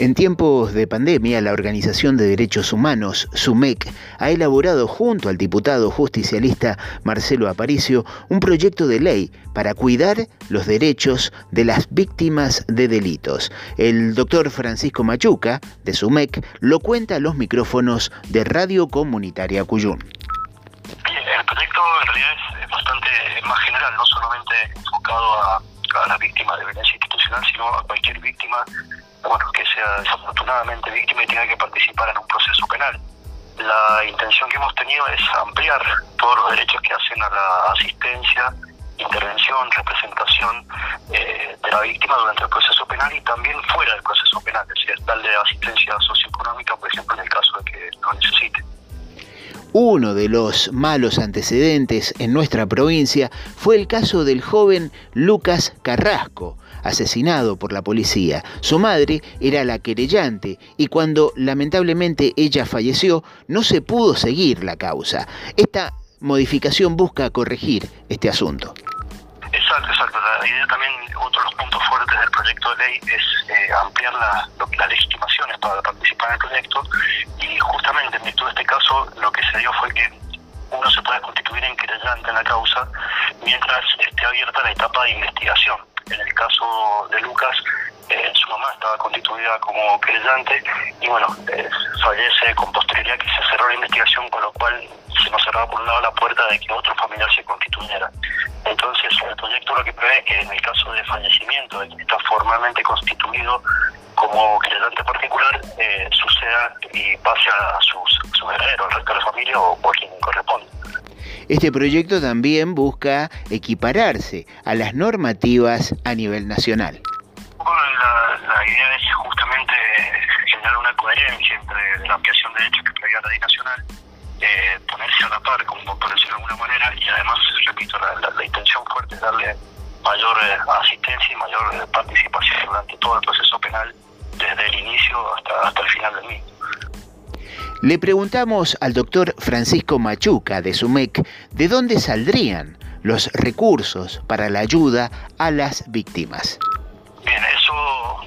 En tiempos de pandemia, la Organización de Derechos Humanos, SUMEC, ha elaborado junto al diputado justicialista Marcelo Aparicio un proyecto de ley para cuidar los derechos de las víctimas de delitos. El doctor Francisco Machuca, de SUMEC, lo cuenta a los micrófonos de Radio Comunitaria Cuyún. El proyecto en realidad es bastante más general, no solamente enfocado a, a las víctimas de violencia institucional, sino a cualquier víctima bueno, que sea desafortunadamente víctima y tenga que participar en un proceso penal. La intención que hemos tenido es ampliar todos los derechos que hacen a la asistencia, intervención, representación eh, de la víctima durante el proceso penal y también fuera del proceso penal, es decir, darle asistencia socioeconómica, por ejemplo, en el caso de que lo necesite. Uno de los malos antecedentes en nuestra provincia fue el caso del joven Lucas Carrasco, asesinado por la policía. Su madre era la querellante y cuando lamentablemente ella falleció no se pudo seguir la causa. Esta modificación busca corregir este asunto. Exacto, exacto. La idea también, otro de los puntos fuertes del proyecto de ley es eh, ampliar la, las legitimaciones para participar en el proyecto y justamente en virtud de este caso lo que se dio fue que uno se puede constituir en querellante en la causa mientras esté abierta la etapa de investigación. En el caso de Lucas, eh, su mamá estaba constituida como creyente y bueno, eh, fallece con posterioridad que se cerró la investigación, con lo cual se nos cerraba por un lado la puerta de que otro familiar se constituyera. Entonces, el proyecto lo que prevé que en el caso de fallecimiento de quien está formalmente constituido como creyente particular, eh, suceda y pase a sus, sus herederos, al resto de la familia o, o a quien corresponde. Este proyecto también busca equipararse a las normativas a nivel nacional. La, la idea es justamente generar una coherencia entre la ampliación de derechos que prevé la ley nacional, eh, ponerse a la par, como por decirlo de alguna manera, y además, repito, la, la intención fuerte es darle mayor eh, asistencia y mayor eh, participación durante todo el proceso penal, desde el inicio hasta, hasta el final del mismo. Le preguntamos al doctor Francisco Machuca de SUMEC de dónde saldrían los recursos para la ayuda a las víctimas. Bien, eso,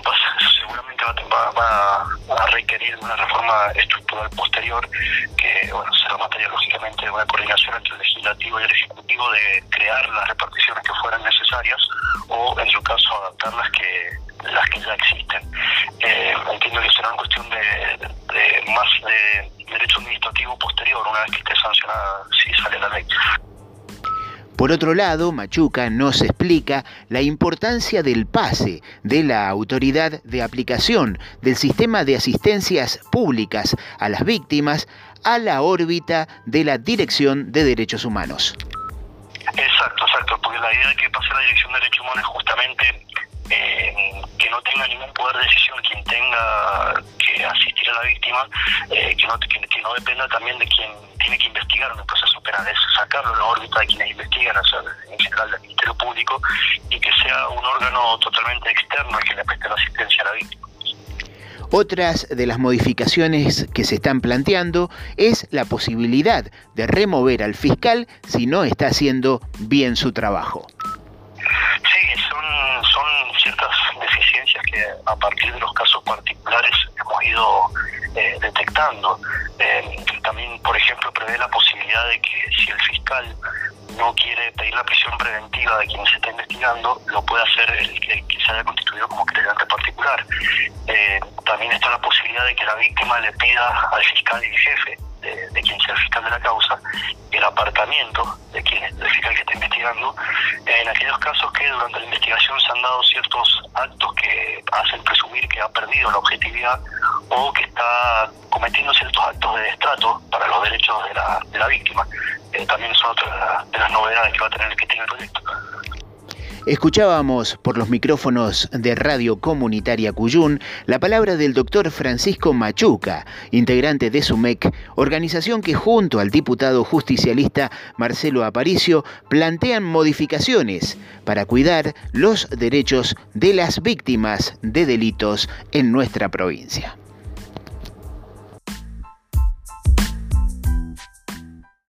pues, seguramente va, a requerir una reforma estructural posterior que bueno, será materia lógicamente de una coordinación entre el legislativo y el ejecutivo de crear las reparticiones que fueran necesarias o en su caso adaptar las que las que ya existen. Eh, entiendo que será una cuestión de, de más de derecho administrativo posterior una vez que esté sancionada si sale la ley. Por otro lado, Machuca nos explica la importancia del pase de la autoridad de aplicación del sistema de asistencias públicas a las víctimas a la órbita de la Dirección de Derechos Humanos. Exacto, exacto, porque la idea de que pase la Dirección de Derechos Humanos es justamente eh, que no tenga ningún poder de decisión quien tenga que asistir a la víctima, eh, que, no, que, que, no dependa también de quien tiene que investigar en el proceso penal, es sacarlo de la órbita de quienes investigan, o sea, en general del Ministerio Público, y que sea un órgano totalmente externo el que le preste la asistencia a la víctima. Otras de las modificaciones que se están planteando es la posibilidad de remover al fiscal si no está haciendo bien su trabajo. Sí, que a partir de los casos particulares hemos ido eh, detectando. Eh, también, por ejemplo, prevé la posibilidad de que si el fiscal no quiere pedir la prisión preventiva de quien se está investigando, lo puede hacer el, que se haya constituido como creyente particular. Eh, también está la posibilidad de que la víctima le pida al fiscal y jefe de, quien sea el fiscal de la causa el apartamiento de quien del fiscal que está investigando en aquellos casos que durante la investigación se han dado ciertos actos que hacen presumir que ha perdido la objetividad o que está cometiendo ciertos actos de destrato para los derechos de la, de la víctima. Eh, también son otras de las novedades que va a tener que tiene el proyecto. Escuchábamos por los micrófonos de Radio Comunitaria Cuyún la palabra del doctor Francisco Machuca, integrante de SUMEC, organización que junto al diputado justicialista Marcelo Aparicio plantean modificaciones para cuidar los derechos de las víctimas de delitos en nuestra provincia.